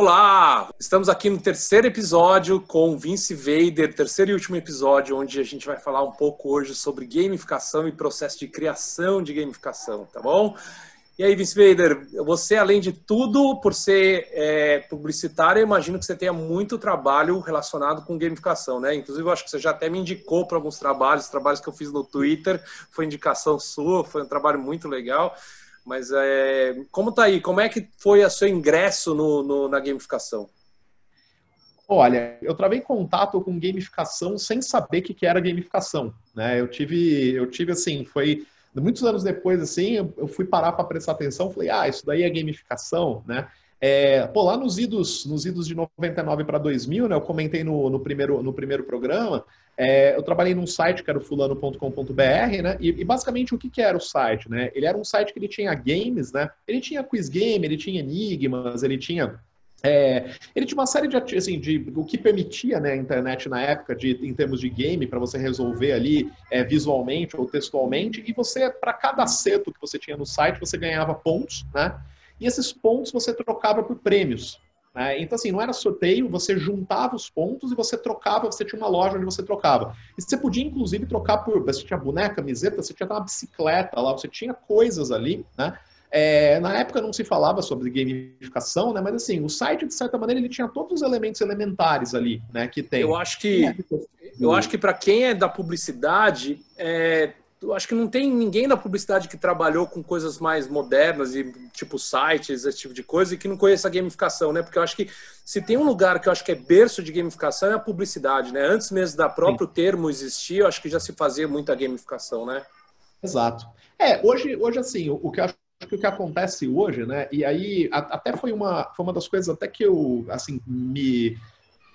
Olá! Estamos aqui no terceiro episódio com Vince Vader, terceiro e último episódio, onde a gente vai falar um pouco hoje sobre gamificação e processo de criação de gamificação, tá bom? E aí, Vince Vader, você, além de tudo, por ser é, publicitário, eu imagino que você tenha muito trabalho relacionado com gamificação, né? Inclusive, eu acho que você já até me indicou para alguns trabalhos, trabalhos que eu fiz no Twitter, foi indicação sua, foi um trabalho muito legal. Mas é, como tá aí? Como é que foi o seu ingresso no, no, na gamificação? Olha, eu travei contato com gamificação sem saber o que, que era gamificação. Né? Eu tive, eu tive assim, foi muitos anos depois, assim, eu, fui parar para prestar atenção, falei, ah, isso daí é gamificação, né? É, pô, lá nos idos, nos idos de 99 para 2000, né, eu comentei no, no, primeiro, no primeiro programa, é, eu trabalhei num site que era o fulano.com.br, né, e, e, basicamente o que, que era o site, né? Ele era um site que ele tinha games, né, ele tinha quiz game, ele tinha enigmas, ele tinha é, ele tinha uma série de, assim, de o que permitia né, a internet na época, de, em termos de game, para você resolver ali é, visualmente ou textualmente, e você, para cada acerto que você tinha no site, você ganhava pontos, né? E esses pontos você trocava por prêmios. Né? Então, assim, não era sorteio, você juntava os pontos e você trocava, você tinha uma loja onde você trocava. E você podia, inclusive, trocar por. Você tinha boneca, camiseta, você tinha uma bicicleta lá, você tinha coisas ali, né? É, na época não se falava sobre gamificação, né? Mas assim, o site, de certa maneira, ele tinha todos os elementos elementares ali, né? Que tem. Eu acho que. Eu acho que para quem é da publicidade, é, acho que não tem ninguém da publicidade que trabalhou com coisas mais modernas e tipo sites, esse tipo de coisa, e que não conheça a gamificação, né? Porque eu acho que se tem um lugar que eu acho que é berço de gamificação é a publicidade, né? Antes mesmo da próprio Sim. termo existir, eu acho que já se fazia muita gamificação, né? Exato. É, hoje, hoje assim, o, o que eu acho que o que acontece hoje, né? E aí a, até foi uma, foi uma das coisas até que eu assim me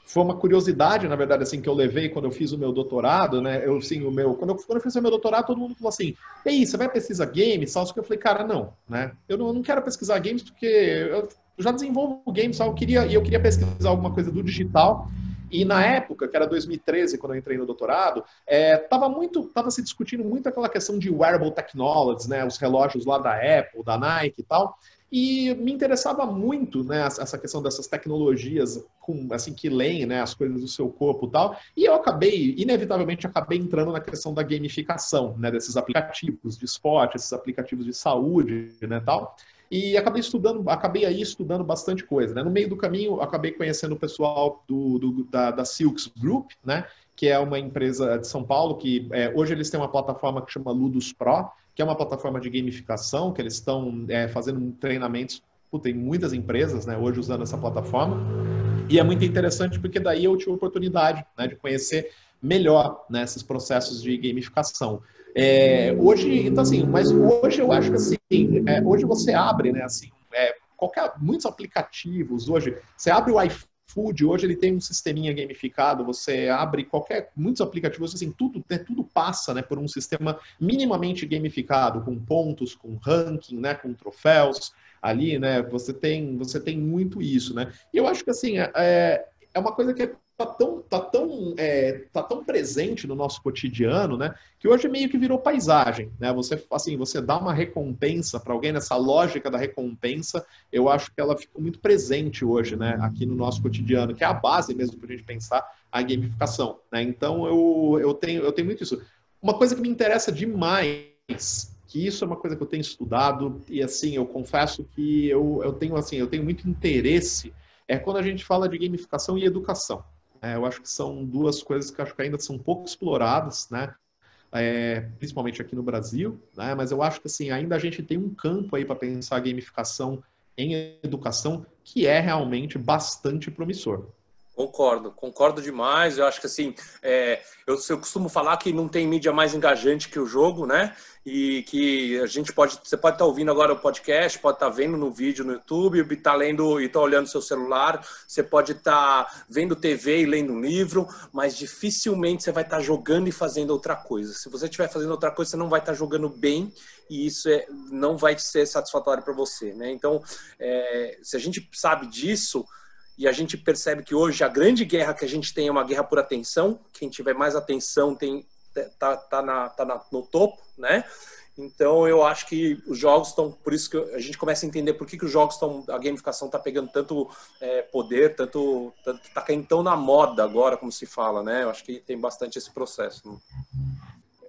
foi uma curiosidade, na verdade, assim, que eu levei quando eu fiz o meu doutorado, né? Eu, assim, o meu, quando eu, quando eu fiz o meu doutorado, todo mundo falou assim, ei, você vai pesquisar games, só que eu falei, cara, não, né? Eu não, eu não quero pesquisar games porque eu já desenvolvo games, só eu queria, e eu queria pesquisar alguma coisa do digital, e na época, que era 2013, quando eu entrei no doutorado, é, muito, tava se discutindo muito aquela questão de wearable technologies, né? Os relógios lá da Apple, da Nike e tal. E me interessava muito, né, essa questão dessas tecnologias com, assim, que leem, né, as coisas do seu corpo e tal. E eu acabei, inevitavelmente, acabei entrando na questão da gamificação, né, desses aplicativos de esporte, esses aplicativos de saúde, né, tal. E acabei estudando, acabei aí estudando bastante coisa, né. No meio do caminho, acabei conhecendo o pessoal do, do da, da Silks Group, né, que é uma empresa de São Paulo que é, hoje eles têm uma plataforma que chama Ludus Pro, que é uma plataforma de gamificação, que eles estão é, fazendo treinamentos, tem muitas empresas né, hoje usando essa plataforma, e é muito interessante porque daí eu tive a oportunidade né, de conhecer melhor né, esses processos de gamificação. É, hoje, então assim, mas hoje eu acho que assim, é, hoje você abre, né, assim, é, qualquer, muitos aplicativos hoje, você abre o iPhone Food, hoje ele tem um sisteminha gamificado, você abre qualquer, muitos aplicativos, assim, tudo, né, tudo passa, né, por um sistema minimamente gamificado, com pontos, com ranking, né, com troféus, ali, né, você tem, você tem muito isso, né, e eu acho que, assim, é, é uma coisa que tá tão, tá tão, é, tá tão presente no nosso cotidiano, né? Que hoje meio que virou paisagem, né? Você, assim, você dá uma recompensa para alguém nessa lógica da recompensa, eu acho que ela ficou muito presente hoje, né? Aqui no nosso cotidiano, que é a base mesmo para a gente pensar a gamificação, né? Então eu, eu tenho eu tenho muito isso. Uma coisa que me interessa demais que isso é uma coisa que eu tenho estudado e assim eu confesso que eu, eu tenho assim eu tenho muito interesse é quando a gente fala de gamificação e educação. É, eu acho que são duas coisas que acho que ainda são pouco exploradas, né? É, principalmente aqui no Brasil, né? Mas eu acho que assim ainda a gente tem um campo aí para pensar a gamificação em educação que é realmente bastante promissor. Concordo, concordo demais. Eu acho que assim, é, eu, eu, costumo falar que não tem mídia mais engajante que o jogo, né? E que a gente pode, você pode estar ouvindo agora o podcast, pode estar vendo no vídeo no YouTube, estar lendo e estar olhando seu celular, você pode estar vendo TV e lendo um livro, mas dificilmente você vai estar jogando e fazendo outra coisa. Se você estiver fazendo outra coisa, você não vai estar jogando bem e isso é, não vai ser satisfatório para você, né? Então, é, se a gente sabe disso e a gente percebe que hoje a grande guerra que a gente tem é uma guerra por atenção. Quem tiver mais atenção tem tá, tá, na, tá na, no topo, né? Então eu acho que os jogos estão, por isso que a gente começa a entender por que, que os jogos estão, a gamificação está pegando tanto é, poder, tanto, tá caindo tão na moda agora, como se fala, né? Eu acho que tem bastante esse processo. Né?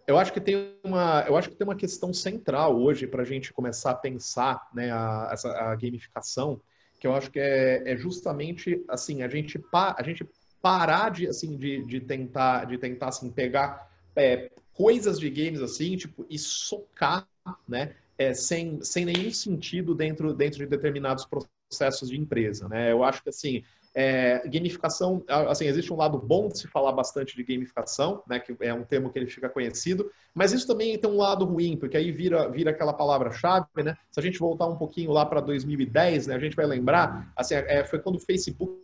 Eu acho que tem uma, eu acho que tem uma questão central hoje para a gente começar a pensar, né, a, a gamificação que eu acho que é, é justamente assim a gente pa, a gente parar de assim de, de tentar de tentar assim pegar é, coisas de games assim tipo e socar né é, sem, sem nenhum sentido dentro dentro de determinados processos de empresa né? Eu acho que assim é, gamificação, assim, existe um lado bom de se falar bastante de gamificação, né, que é um termo que ele fica conhecido, mas isso também tem um lado ruim, porque aí vira, vira aquela palavra-chave, né? Se a gente voltar um pouquinho lá para 2010, né, a gente vai lembrar, assim, é, foi quando o Facebook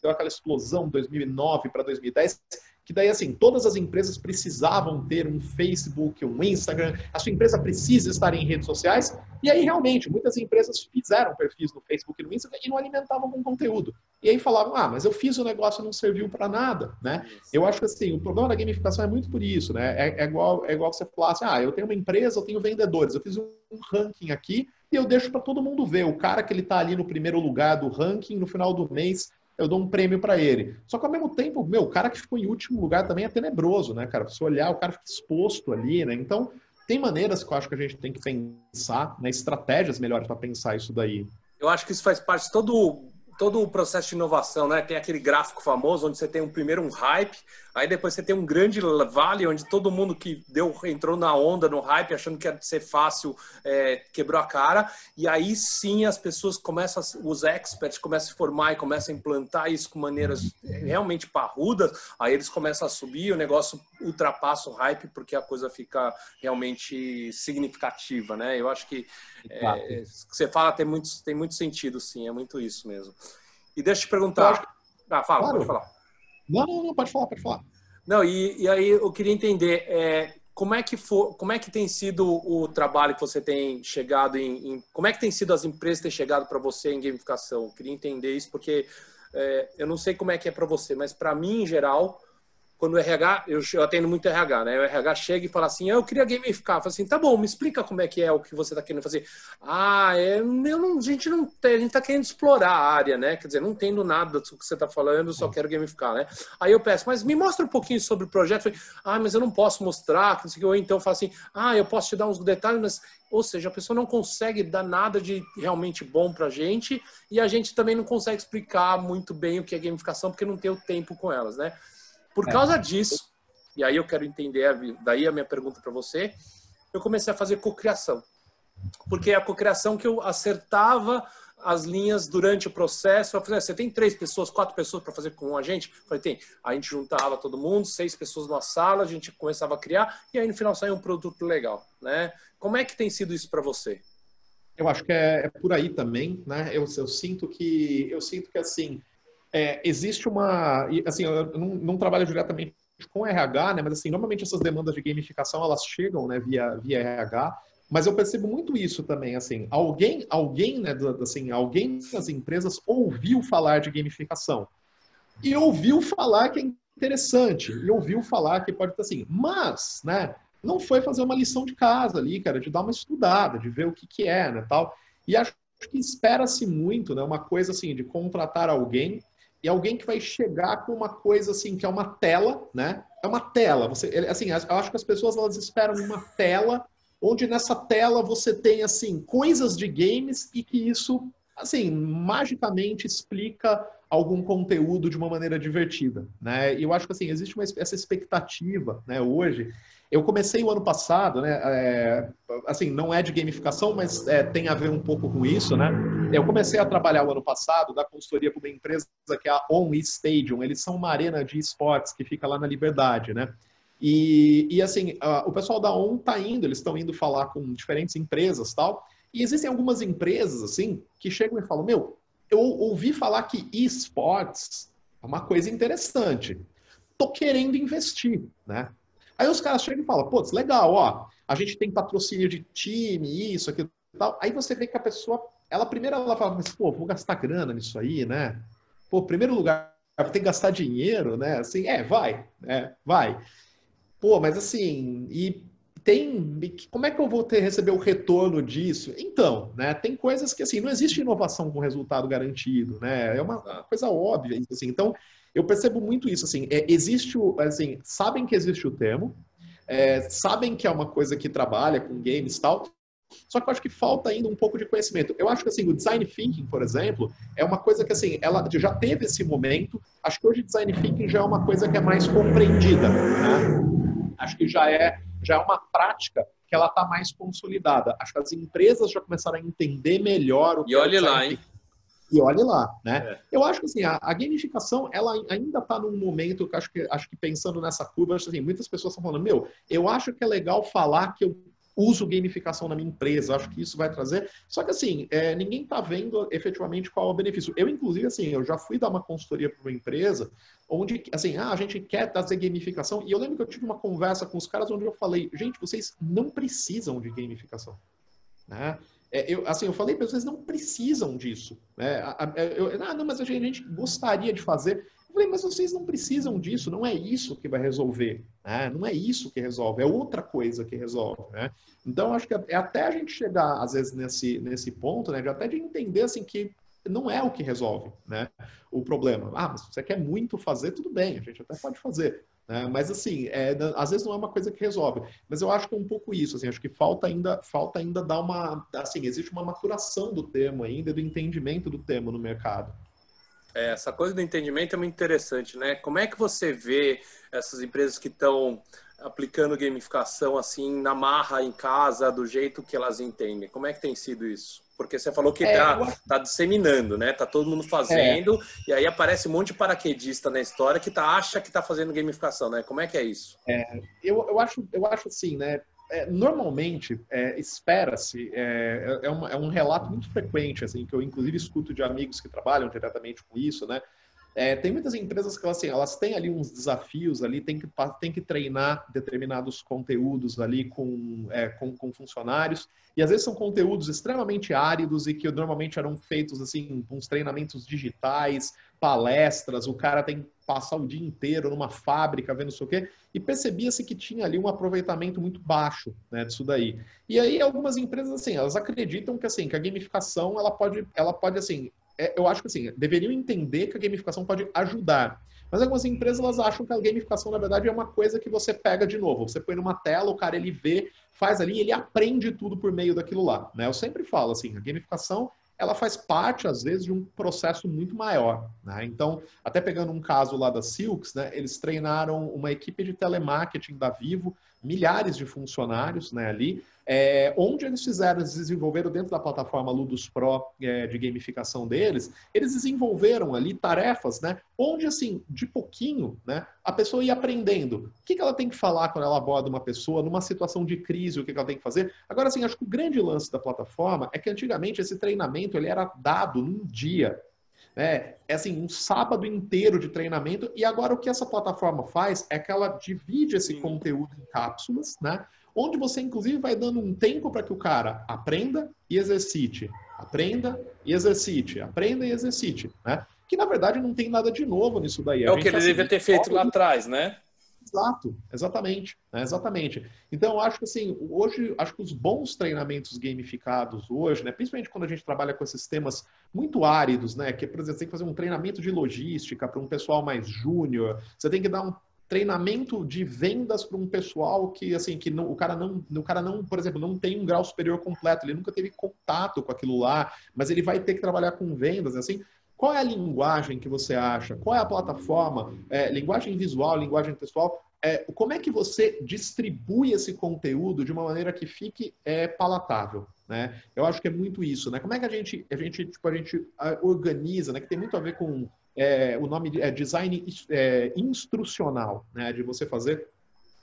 deu aquela explosão 2009 para 2010, que daí, assim, todas as empresas precisavam ter um Facebook, um Instagram, a sua empresa precisa estar em redes sociais, e aí, realmente, muitas empresas fizeram perfis no Facebook e no Instagram e não alimentavam com conteúdo. E aí falavam, ah, mas eu fiz o negócio e não serviu para nada, né? Eu acho que, assim, o problema da gamificação é muito por isso, né? É, é igual, é igual você falasse, ah, eu tenho uma empresa, eu tenho vendedores, eu fiz um ranking aqui e eu deixo para todo mundo ver. O cara que ele está ali no primeiro lugar do ranking, no final do mês, eu dou um prêmio para ele. Só que ao mesmo tempo, meu, o cara que ficou em último lugar também é tenebroso, né, cara? Se olhar, o cara fica exposto ali, né? Então, tem maneiras que eu acho que a gente tem que pensar, né, estratégias melhores para pensar isso daí. Eu acho que isso faz parte de todo todo o processo de inovação, né? Tem aquele gráfico famoso onde você tem um primeiro um hype, aí depois você tem um grande vale onde todo mundo que deu entrou na onda no hype achando que ia ser fácil é, quebrou a cara e aí sim as pessoas começam os experts começam a se formar e começam a implantar isso com maneiras realmente parrudas, aí eles começam a subir, o negócio ultrapassa o hype porque a coisa fica realmente significativa, né? Eu acho que é, você fala tem muito, tem muito sentido, sim, é muito isso mesmo. E deixa eu te perguntar. Ah, fala, claro. pode falar. Não, não, não, pode falar, pode falar. Não, e, e aí eu queria entender é, como é que for, como é que tem sido o trabalho que você tem chegado em, em como é que tem sido as empresas ter chegado para você em gamificação? Eu queria entender isso porque é, eu não sei como é que é para você, mas para mim em geral quando o RH, eu, eu atendo muito RH, né? O RH chega e fala assim, eu queria gamificar. Eu falo assim, tá bom, me explica como é que é o que você está querendo fazer. Ah, é, eu não, a gente não tem, a gente está querendo explorar a área, né? Quer dizer, não entendo nada do que você está falando, só quero gamificar, né? Aí eu peço, mas me mostra um pouquinho sobre o projeto. Eu falei, ah, mas eu não posso mostrar, não sei o que. Ou então eu falo assim, ah, eu posso te dar uns detalhes, mas ou seja, a pessoa não consegue dar nada de realmente bom para a gente e a gente também não consegue explicar muito bem o que é gamificação porque não tem o tempo com elas, né? Por é. causa disso, e aí eu quero entender, daí a minha pergunta para você, eu comecei a fazer cocriação. Porque é a cocriação que eu acertava as linhas durante o processo. Eu falei, você tem três pessoas, quatro pessoas para fazer com a gente? Eu falei, tem. A gente juntava todo mundo, seis pessoas numa sala, a gente começava a criar e aí no final saiu um produto legal, né? Como é que tem sido isso para você? Eu acho que é, é, por aí também, né? Eu, eu sinto que eu sinto que assim é, existe uma. Assim, eu não, não, trabalho diretamente com RH, né? Mas assim, normalmente essas demandas de gamificação elas chegam, né? Via, via RH. Mas eu percebo muito isso também, assim, alguém, alguém, né, assim, alguém das empresas ouviu falar de gamificação e ouviu falar que é interessante e ouviu falar que pode estar assim, mas, né, não foi fazer uma lição de casa ali, cara, de dar uma estudada, de ver o que que é, né, tal. E acho que espera-se muito, né, uma coisa assim de contratar alguém e alguém que vai chegar com uma coisa assim, que é uma tela, né? É uma tela. Você, assim, eu acho que as pessoas elas esperam uma tela, onde nessa tela você tem assim coisas de games e que isso assim magicamente explica algum conteúdo de uma maneira divertida, né? E eu acho que assim existe uma, essa expectativa, né? Hoje, eu comecei o ano passado, né? É, assim, não é de gamificação, mas é, tem a ver um pouco com isso, né? Eu comecei a trabalhar o ano passado da consultoria com uma empresa que é a On Stadium. Eles são uma arena de esportes que fica lá na Liberdade, né? E, e assim, o pessoal da ON tá indo, eles estão indo falar com diferentes empresas tal. E existem algumas empresas, assim, que chegam e falam: Meu, eu ouvi falar que esportes é uma coisa interessante. Tô querendo investir, né? Aí os caras chegam e falam: Putz, legal, ó, a gente tem patrocínio de time, isso, aquilo tal. Aí você vê que a pessoa, ela primeiro ela fala: Mas, pô, vou gastar grana nisso aí, né? Pô, primeiro lugar, tem que gastar dinheiro, né? Assim, é, vai, é, vai. Pô, mas assim, e tem como é que eu vou ter receber o retorno disso? Então, né, tem coisas que assim não existe inovação com resultado garantido, né? É uma coisa óbvia isso assim. Então, eu percebo muito isso assim, é, existe o assim, sabem que existe o termo, é, sabem que é uma coisa que trabalha com games e tal, só que eu acho que falta ainda um pouco de conhecimento. Eu acho que assim, o design thinking, por exemplo, é uma coisa que assim, ela já teve esse momento. Acho que hoje design thinking já é uma coisa que é mais compreendida, né? Acho que já é já é uma prática que ela está mais consolidada. Acho que as empresas já começaram a entender melhor o que E olhe lá, hein? E olhe lá, né? É. Eu acho que assim, a, a gamificação, ela ainda está num momento que acho que acho que pensando nessa curva, assim, muitas pessoas estão falando, meu, eu acho que é legal falar que eu uso gamificação na minha empresa, acho que isso vai trazer. Só que assim, é, ninguém está vendo efetivamente qual é o benefício. Eu, inclusive, assim, eu já fui dar uma consultoria para uma empresa onde, assim, ah, a gente quer trazer gamificação. E eu lembro que eu tive uma conversa com os caras onde eu falei, gente, vocês não precisam de gamificação. Né? É, eu, assim, eu falei para vocês não precisam disso. Né? Eu, ah, não, mas a gente gostaria de fazer. Eu falei, mas vocês não precisam disso, não é isso que vai resolver, né? Não é isso que resolve, é outra coisa que resolve, né? Então, acho que é até a gente chegar, às vezes, nesse, nesse ponto, né? De até de entender, assim, que não é o que resolve, né? O problema. Ah, mas você quer muito fazer, tudo bem, a gente até pode fazer. Né? Mas, assim, é, às vezes não é uma coisa que resolve. Mas eu acho que é um pouco isso, assim, acho que falta ainda, falta ainda dar uma, assim, existe uma maturação do termo ainda, do entendimento do termo no mercado. É, essa coisa do entendimento é muito interessante, né? Como é que você vê essas empresas que estão aplicando gamificação assim na marra em casa, do jeito que elas entendem? Como é que tem sido isso? Porque você falou que está é, tá, tá disseminando, né? Tá todo mundo fazendo, é. e aí aparece um monte de paraquedista na história que tá, acha que está fazendo gamificação, né? Como é que é isso? É, eu, eu, acho, eu acho assim, né? É, normalmente é, espera-se, é, é, é, um relato muito frequente, assim, que eu inclusive escuto de amigos que trabalham diretamente com isso, né? É, tem muitas empresas que assim, elas têm ali uns desafios ali, tem que, tem que treinar determinados conteúdos ali com, é, com, com, funcionários, e às vezes são conteúdos extremamente áridos e que normalmente eram feitos assim, uns treinamentos digitais, palestras, o cara tem passar o dia inteiro numa fábrica vendo isso o quê, e percebia-se que tinha ali um aproveitamento muito baixo né, disso daí. E aí algumas empresas assim, elas acreditam que assim, que a gamificação ela pode, ela pode assim, é, eu acho que assim, deveriam entender que a gamificação pode ajudar. Mas algumas empresas elas acham que a gamificação, na verdade, é uma coisa que você pega de novo. Você põe numa tela, o cara ele vê, faz ali, ele aprende tudo por meio daquilo lá. Né? Eu sempre falo assim, a gamificação ela faz parte, às vezes, de um processo muito maior. Né? Então, até pegando um caso lá da Silks, né, eles treinaram uma equipe de telemarketing da Vivo, milhares de funcionários né, ali, é, onde eles fizeram, eles desenvolveram dentro da plataforma Ludus Pro é, de gamificação deles, eles desenvolveram ali tarefas, né? Onde, assim, de pouquinho, né? A pessoa ia aprendendo. O que, que ela tem que falar quando ela aborda uma pessoa, numa situação de crise, o que, que ela tem que fazer. Agora, assim, acho que o grande lance da plataforma é que antigamente esse treinamento ele era dado num dia. É, é assim, um sábado inteiro de treinamento, e agora o que essa plataforma faz é que ela divide esse conteúdo em cápsulas, né? Onde você inclusive vai dando um tempo para que o cara aprenda e exercite, aprenda e exercite, aprenda e exercite, né? Que na verdade não tem nada de novo nisso daí. É o que ele devia ter feito lá atrás, né? Exato, exatamente, né? exatamente. Então, acho que assim, hoje, acho que os bons treinamentos gamificados hoje, né, principalmente quando a gente trabalha com esses temas muito áridos, né, que, por exemplo, você tem que fazer um treinamento de logística para um pessoal mais júnior, você tem que dar um treinamento de vendas para um pessoal que assim que não, o cara não o cara não por exemplo não tem um grau superior completo ele nunca teve contato com aquilo lá mas ele vai ter que trabalhar com vendas assim qual é a linguagem que você acha? Qual é a plataforma? É, linguagem visual, linguagem textual? É, como é que você distribui esse conteúdo de uma maneira que fique é, palatável? Né? Eu acho que é muito isso. Né? Como é que a gente, a gente, tipo, a gente organiza, né? que tem muito a ver com é, o nome é design é, instrucional, né? de você fazer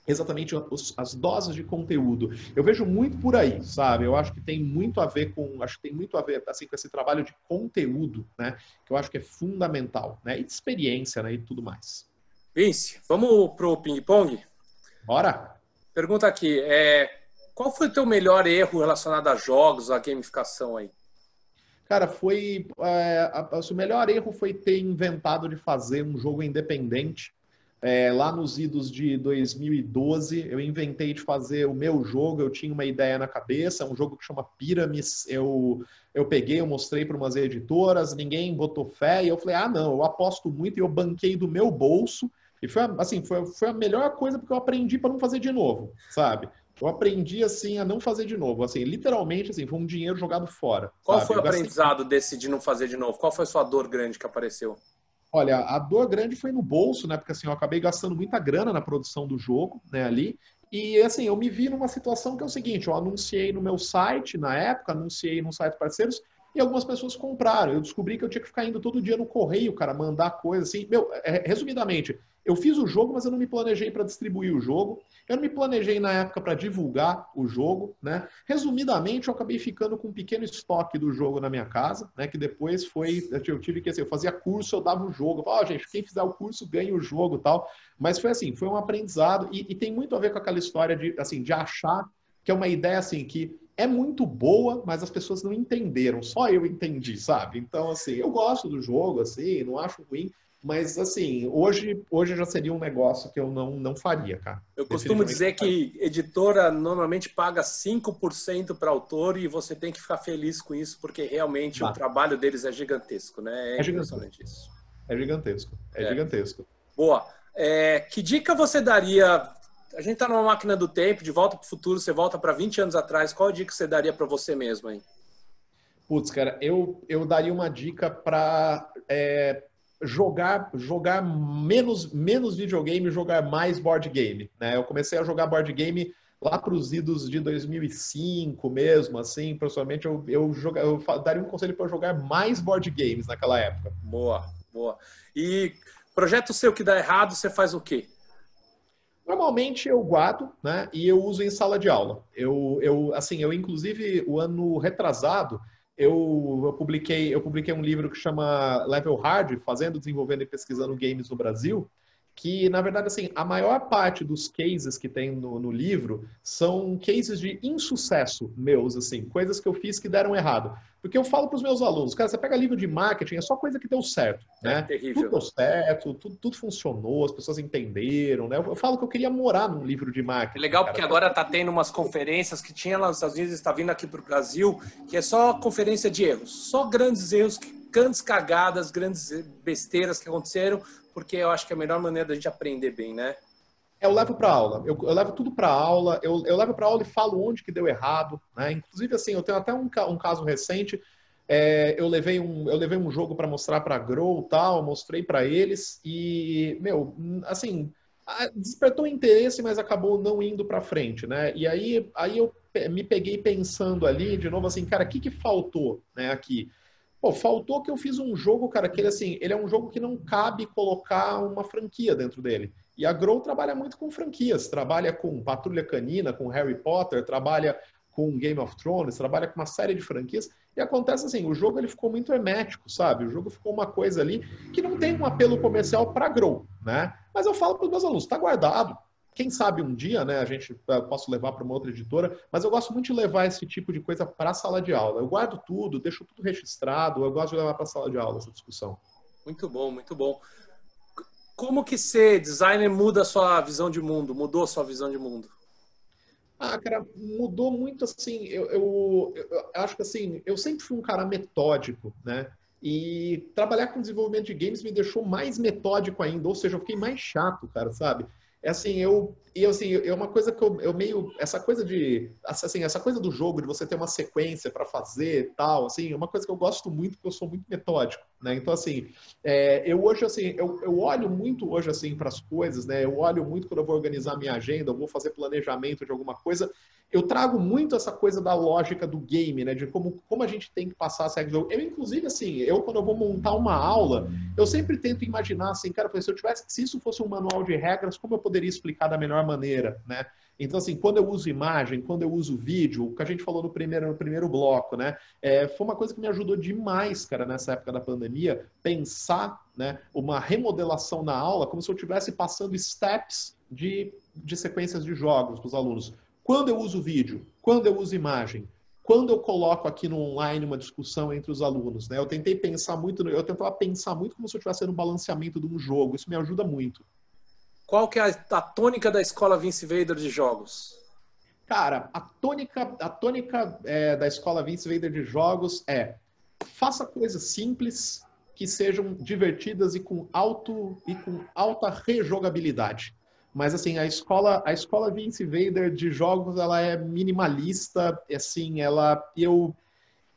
exatamente os, as doses de conteúdo. Eu vejo muito por aí, sabe? Eu acho que tem muito a ver com, acho que tem muito a ver assim com esse trabalho de conteúdo, né? Que eu acho que é fundamental, né? E de experiência, né? E tudo mais. Vince, vamos pro ping pong? Bora. Pergunta aqui, é, qual foi o teu melhor erro relacionado a jogos, a gamificação aí? Cara, foi é, a, a, o melhor erro foi ter inventado de fazer um jogo independente é, lá nos idos de 2012, eu inventei de fazer o meu jogo, eu tinha uma ideia na cabeça, um jogo que chama Pyramids, eu, eu peguei, eu mostrei para umas editoras, ninguém botou fé, e eu falei, ah, não, eu aposto muito, e eu banquei do meu bolso, e foi, assim, foi, foi a melhor coisa porque eu aprendi para não fazer de novo, sabe? Eu aprendi, assim, a não fazer de novo, assim, literalmente, assim, foi um dinheiro jogado fora. Qual sabe? foi o aprendizado desse de não fazer de novo? Qual foi a sua dor grande que apareceu? Olha, a dor grande foi no bolso, né? Porque assim, eu acabei gastando muita grana na produção do jogo, né, ali. E assim, eu me vi numa situação que é o seguinte, eu anunciei no meu site na época, anunciei no site parceiros, e algumas pessoas compraram. Eu descobri que eu tinha que ficar indo todo dia no correio, cara, mandar coisa assim. Meu, é, resumidamente, eu fiz o jogo, mas eu não me planejei para distribuir o jogo. Eu não me planejei na época para divulgar o jogo, né? Resumidamente, eu acabei ficando com um pequeno estoque do jogo na minha casa, né? Que depois foi, eu tive que assim, eu fazia curso, eu dava o jogo, falava, oh, gente, quem fizer o curso ganha o jogo, tal. Mas foi assim, foi um aprendizado e, e tem muito a ver com aquela história de, assim, de achar que é uma ideia assim que é muito boa, mas as pessoas não entenderam. Só eu entendi, sabe? Então, assim, eu gosto do jogo, assim, não acho ruim, mas, assim, hoje, hoje já seria um negócio que eu não, não faria, cara. Eu costumo dizer que editora normalmente paga 5% para autor e você tem que ficar feliz com isso, porque realmente o trabalho deles é gigantesco, né? É, é gigantesco. Isso. É gigantesco. É, é. gigantesco. Boa. É, que dica você daria? A gente está numa máquina do tempo, de volta para o futuro, você volta para 20 anos atrás. Qual a dica você daria para você mesmo aí? Putz, cara, eu, eu daria uma dica para é, jogar jogar menos menos videogame, jogar mais board game, né? Eu comecei a jogar board game lá para os idos de 2005 mesmo, assim, pessoalmente eu eu, joga, eu daria um conselho para jogar mais board games naquela época. Boa, boa. E projeto seu que dá errado, você faz o quê? Normalmente eu guardo, né? E eu uso em sala de aula. Eu, eu assim, eu inclusive o ano retrasado eu, eu, publiquei, eu publiquei um livro que chama Level Hard, fazendo, desenvolvendo e pesquisando games no Brasil, que, na verdade, assim, a maior parte dos cases que tem no, no, livro são cases de insucesso meus, assim, coisas que eu fiz que deram errado. Porque eu falo para os meus alunos, cara, você pega livro de marketing, é só coisa que deu certo, é né? terrível. Tudo deu certo, tudo, tudo, funcionou, as pessoas entenderam, né? Eu, eu, falo que eu queria morar num livro de marketing. É legal, cara. porque agora tá tendo umas conferências que tinha lá nos Estados Unidos, está vindo aqui para o Brasil, que é só conferência de erros, só grandes erros, grandes cagadas, grandes besteiras que aconteceram, porque eu acho que é a melhor maneira da gente aprender bem, né? Eu levo para aula, eu, eu, levo tudo para aula, eu, eu levo para aula e falo onde que deu errado, né? Inclusive, assim, eu tenho até um, um caso recente, é, eu, levei um, eu levei um jogo para mostrar para Grow tal, mostrei para eles e, meu, assim, despertou interesse, mas acabou não indo para frente, né? E aí, aí eu me peguei pensando ali, de novo, assim, cara, o que, que faltou né, aqui? Pô, faltou que eu fiz um jogo, cara, que ele assim, ele é um jogo que não cabe colocar uma franquia dentro dele. E a Grow trabalha muito com franquias, trabalha com Patrulha Canina, com Harry Potter, trabalha com Game of Thrones, trabalha com uma série de franquias. E acontece assim, o jogo ele ficou muito hermético, sabe? O jogo ficou uma coisa ali que não tem um apelo comercial para Grow, né? Mas eu falo para os meus alunos, está guardado, quem sabe um dia, né, a gente eh, posso levar para uma outra editora, mas eu gosto muito de levar esse tipo de coisa para a sala de aula. Eu guardo tudo, deixo tudo registrado, eu gosto de levar para a sala de aula essa discussão. Muito bom, muito bom. Como que ser designer muda a sua visão de mundo? Mudou a sua visão de mundo? Ah, cara, mudou muito assim. Eu, eu, eu, acho que assim, eu sempre fui um cara metódico, né? E trabalhar com desenvolvimento de games me deixou mais metódico ainda, ou seja, eu fiquei mais chato, cara, sabe? É assim, eu, e assim, é uma coisa que eu, eu meio, essa coisa de, assim, essa coisa do jogo, de você ter uma sequência para fazer tal, assim, é uma coisa que eu gosto muito, porque eu sou muito metódico, Né? Então, assim, é, eu hoje, assim, eu, eu olho muito hoje, assim, para as coisas, né? Eu olho muito quando eu vou organizar minha agenda, eu vou fazer planejamento de alguma coisa, eu trago muito essa coisa da lógica do game, né? De como, como a gente tem que passar essa regra Eu, inclusive, assim, eu quando eu vou montar uma aula, eu sempre tento imaginar, assim, cara, se eu tivesse, se isso fosse um manual de regras, como eu poderia explicar da melhor maneira, né? Então, assim, quando eu uso imagem, quando eu uso vídeo, o que a gente falou no primeiro, no primeiro bloco, né? É, foi uma coisa que me ajudou demais, cara, nessa época da pandemia, pensar, né, uma remodelação na aula como se eu estivesse passando steps de, de sequências de jogos para os alunos. Quando eu uso vídeo, quando eu uso imagem, quando eu coloco aqui no online uma discussão entre os alunos, né? Eu tentei pensar muito, eu tentava pensar muito como se eu estivesse no balanceamento de um jogo. Isso me ajuda muito. Qual que é a, a tônica da escola Vince Vader de jogos? Cara, a tônica, a tônica é, da escola Vince Vader de jogos é faça coisas simples que sejam divertidas e com alto e com alta rejogabilidade. Mas assim, a escola, a escola Vince Vader de jogos, ela é minimalista, assim, ela eu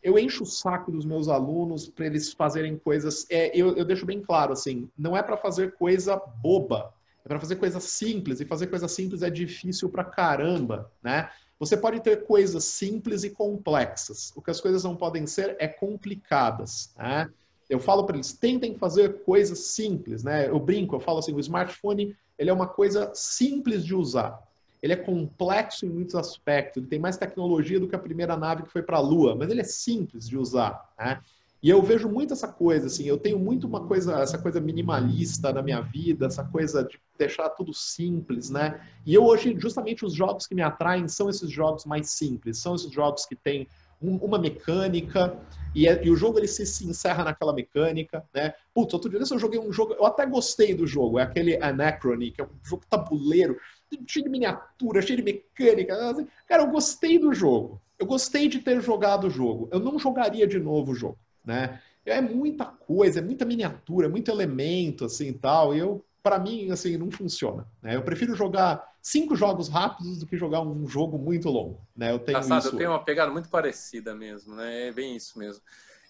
eu encho o saco dos meus alunos para eles fazerem coisas. É, eu, eu deixo bem claro, assim, não é para fazer coisa boba. É para fazer coisas simples, e fazer coisas simples é difícil pra caramba, né? Você pode ter coisas simples e complexas. O que as coisas não podem ser é complicadas, né? Eu falo para eles, tentem fazer coisas simples, né? Eu brinco, eu falo assim, o smartphone, ele é uma coisa simples de usar. Ele é complexo em muitos aspectos, ele tem mais tecnologia do que a primeira nave que foi para a Lua, mas ele é simples de usar, né? E eu vejo muito essa coisa, assim, eu tenho muito uma coisa, essa coisa minimalista na minha vida, essa coisa de deixar tudo simples, né? E eu hoje, justamente os jogos que me atraem são esses jogos mais simples, são esses jogos que têm um, uma mecânica e, é, e, o jogo ele se, se, encerra naquela mecânica, né? Putz, outro dia eu joguei um jogo, eu até gostei do jogo, é aquele Anachrony, que é um jogo tabuleiro, cheio de miniatura, cheio de mecânica. Assim, cara, eu gostei do jogo. Eu gostei de ter jogado o jogo. Eu não jogaria de novo o jogo né? É muita coisa, é muita miniatura, é muito elemento, assim, tal, e eu, para mim, assim, não funciona, né? Eu prefiro jogar cinco jogos rápidos do que jogar um jogo muito longo, né? Eu tenho Engraçado, isso. eu tenho uma pegada muito parecida mesmo, né? É bem isso mesmo.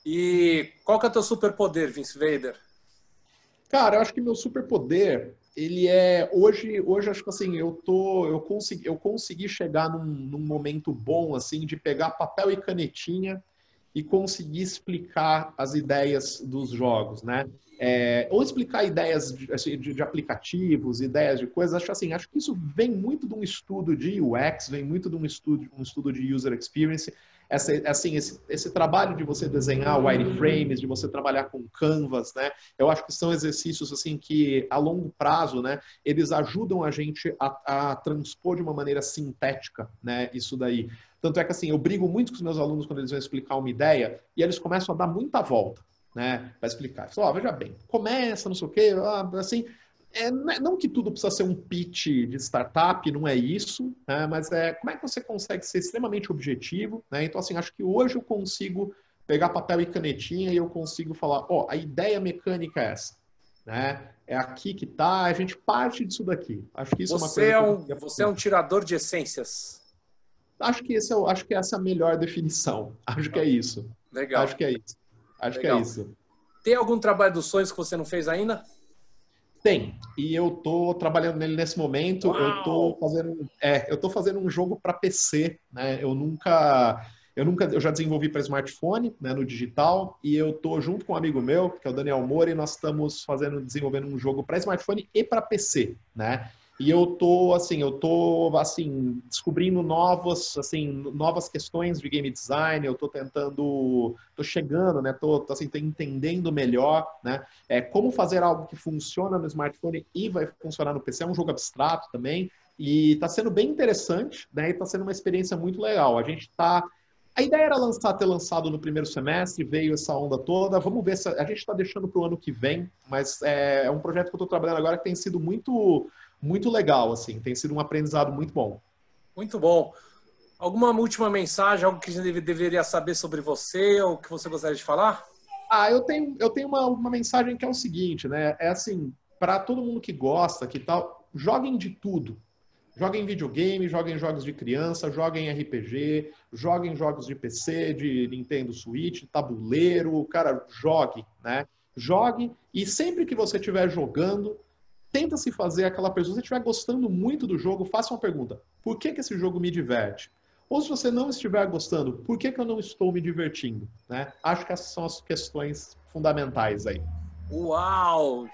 E qual que é o teu superpoder, Vince Vader? Cara, eu acho que meu superpoder, ele é hoje, hoje acho que assim, eu tô, eu consegui, eu consegui chegar num, num momento bom assim de pegar papel e canetinha e conseguir explicar as ideias dos jogos, né? É, ou explicar ideias de, assim, de, de, aplicativos, ideias de coisas. Acho assim, acho que isso vem muito de um estudo de UX, vem muito de um estudo, um estudo de user experience. Essa, assim, esse, esse trabalho de você desenhar wireframes, de você trabalhar com canvas, né? Eu acho que são exercícios assim que a longo prazo, né? Eles ajudam a gente a, a transpor de uma maneira sintética, né? Isso daí. Tanto é que assim, eu brigo muito com os meus alunos quando eles vão explicar uma ideia e eles começam a dar muita volta, né, para explicar. Falo, oh, veja bem, começa, não sei o quê, assim, é, não que tudo precisa ser um pitch de startup, não é isso, né, mas é como é que você consegue ser extremamente objetivo, né? Então, assim, acho que hoje eu consigo pegar papel e canetinha e eu consigo falar, ó, oh, a ideia mecânica é essa, né? É aqui que tá, a gente parte disso daqui. Acho que isso você é uma coisa. É um, você é um tirador de essências. Acho que, esse é, acho que essa é a melhor definição. Acho que é isso. Legal. Acho que é isso. Acho Legal. que é isso. Tem algum trabalho dos sonhos que você não fez ainda? Tem. E eu tô trabalhando nele nesse momento. Uau! Eu tô fazendo, é, eu tô fazendo um jogo para PC, né? Eu nunca eu nunca, eu já desenvolvi para smartphone, né, no digital, e eu tô junto com um amigo meu, que é o Daniel Moura, e nós estamos fazendo, desenvolvendo um jogo para smartphone e para PC, né? E eu tô assim, eu tô assim descobrindo novas, assim, novas questões de game design. Eu tô tentando, tô chegando, né? Tô, tô assim, tô entendendo melhor, né? É como fazer algo que funciona no smartphone e vai funcionar no PC. É um jogo abstrato também e tá sendo bem interessante, né? E tá sendo uma experiência muito legal. A gente tá a ideia era lançar, ter lançado no primeiro semestre, veio essa onda toda. Vamos ver se a gente está deixando para o ano que vem, mas é, é um projeto que eu estou trabalhando agora que tem sido muito muito legal, assim, tem sido um aprendizado muito bom. Muito bom. Alguma última mensagem, algo que a gente deveria saber sobre você ou que você gostaria de falar? Ah, eu tenho, eu tenho uma, uma mensagem que é o seguinte, né? É assim, para todo mundo que gosta, que tal, joguem de tudo. Joguem videogame, joguem jogos de criança, joguem RPG, joguem jogos de PC, de Nintendo Switch, tabuleiro, cara, jogue, né? jogue e sempre que você estiver jogando, tenta se fazer aquela pessoa, se você estiver gostando muito do jogo, faça uma pergunta: por que, que esse jogo me diverte? Ou se você não estiver gostando, por que, que eu não estou me divertindo? Né? Acho que essas são as questões fundamentais aí. Uau!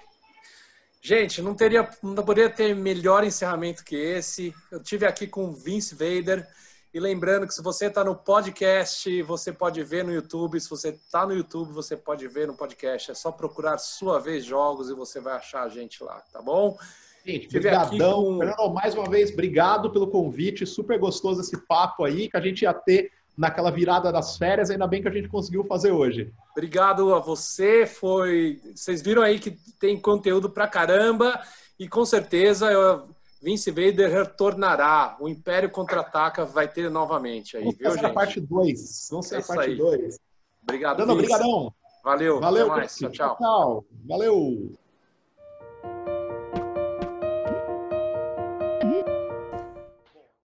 Gente, não teria, não poderia ter melhor encerramento que esse. Eu tive aqui com Vince Vader. E lembrando que se você está no podcast, você pode ver no YouTube. Se você está no YouTube, você pode ver no podcast. É só procurar Sua Vez Jogos e você vai achar a gente lá, tá bom? Gente, brigadão. Com... Fernando, mais uma vez, obrigado pelo convite. Super gostoso esse papo aí que a gente ia ter naquela virada das férias. Ainda bem que a gente conseguiu fazer hoje. Obrigado a você. Foi, vocês viram aí que tem conteúdo pra caramba e com certeza eu Vince Vader retornará. O Império Contra-Ataca vai ter novamente aí, Vamos viu, gente? a parte 2. Vamos ser é a parte 2. Obrigado, Dando, Obrigadão. Valeu. Valeu. Tchau, tchau. tchau. Valeu.